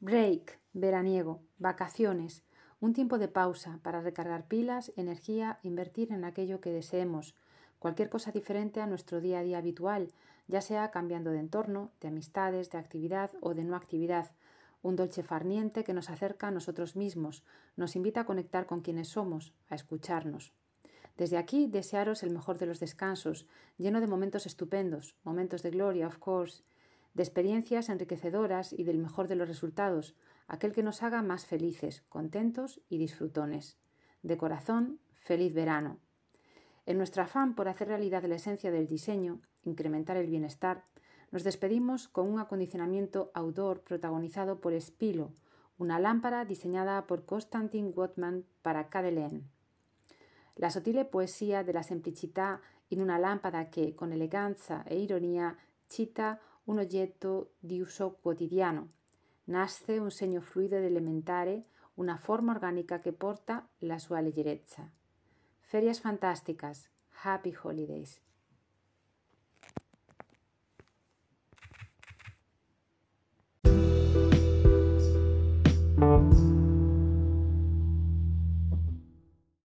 Break, veraniego, vacaciones, un tiempo de pausa para recargar pilas, energía, invertir en aquello que deseemos, cualquier cosa diferente a nuestro día a día habitual, ya sea cambiando de entorno, de amistades, de actividad o de no actividad, un dolce farniente que nos acerca a nosotros mismos, nos invita a conectar con quienes somos, a escucharnos. Desde aquí desearos el mejor de los descansos, lleno de momentos estupendos, momentos de gloria, of course, de experiencias enriquecedoras y del mejor de los resultados, aquel que nos haga más felices, contentos y disfrutones. De corazón, feliz verano. En nuestro afán por hacer realidad la esencia del diseño, incrementar el bienestar, nos despedimos con un acondicionamiento outdoor protagonizado por Spilo, una lámpara diseñada por Constantin Wotman para Cadelen. La sottile poesia de la semplicità in una lampada che, con eleganza e ironia, cita un oggetto di uso quotidiano. Nasce un segno fluido ed elementare, una forma orgánica che porta la sua leggerezza. Ferias fantásticas. Happy Holidays.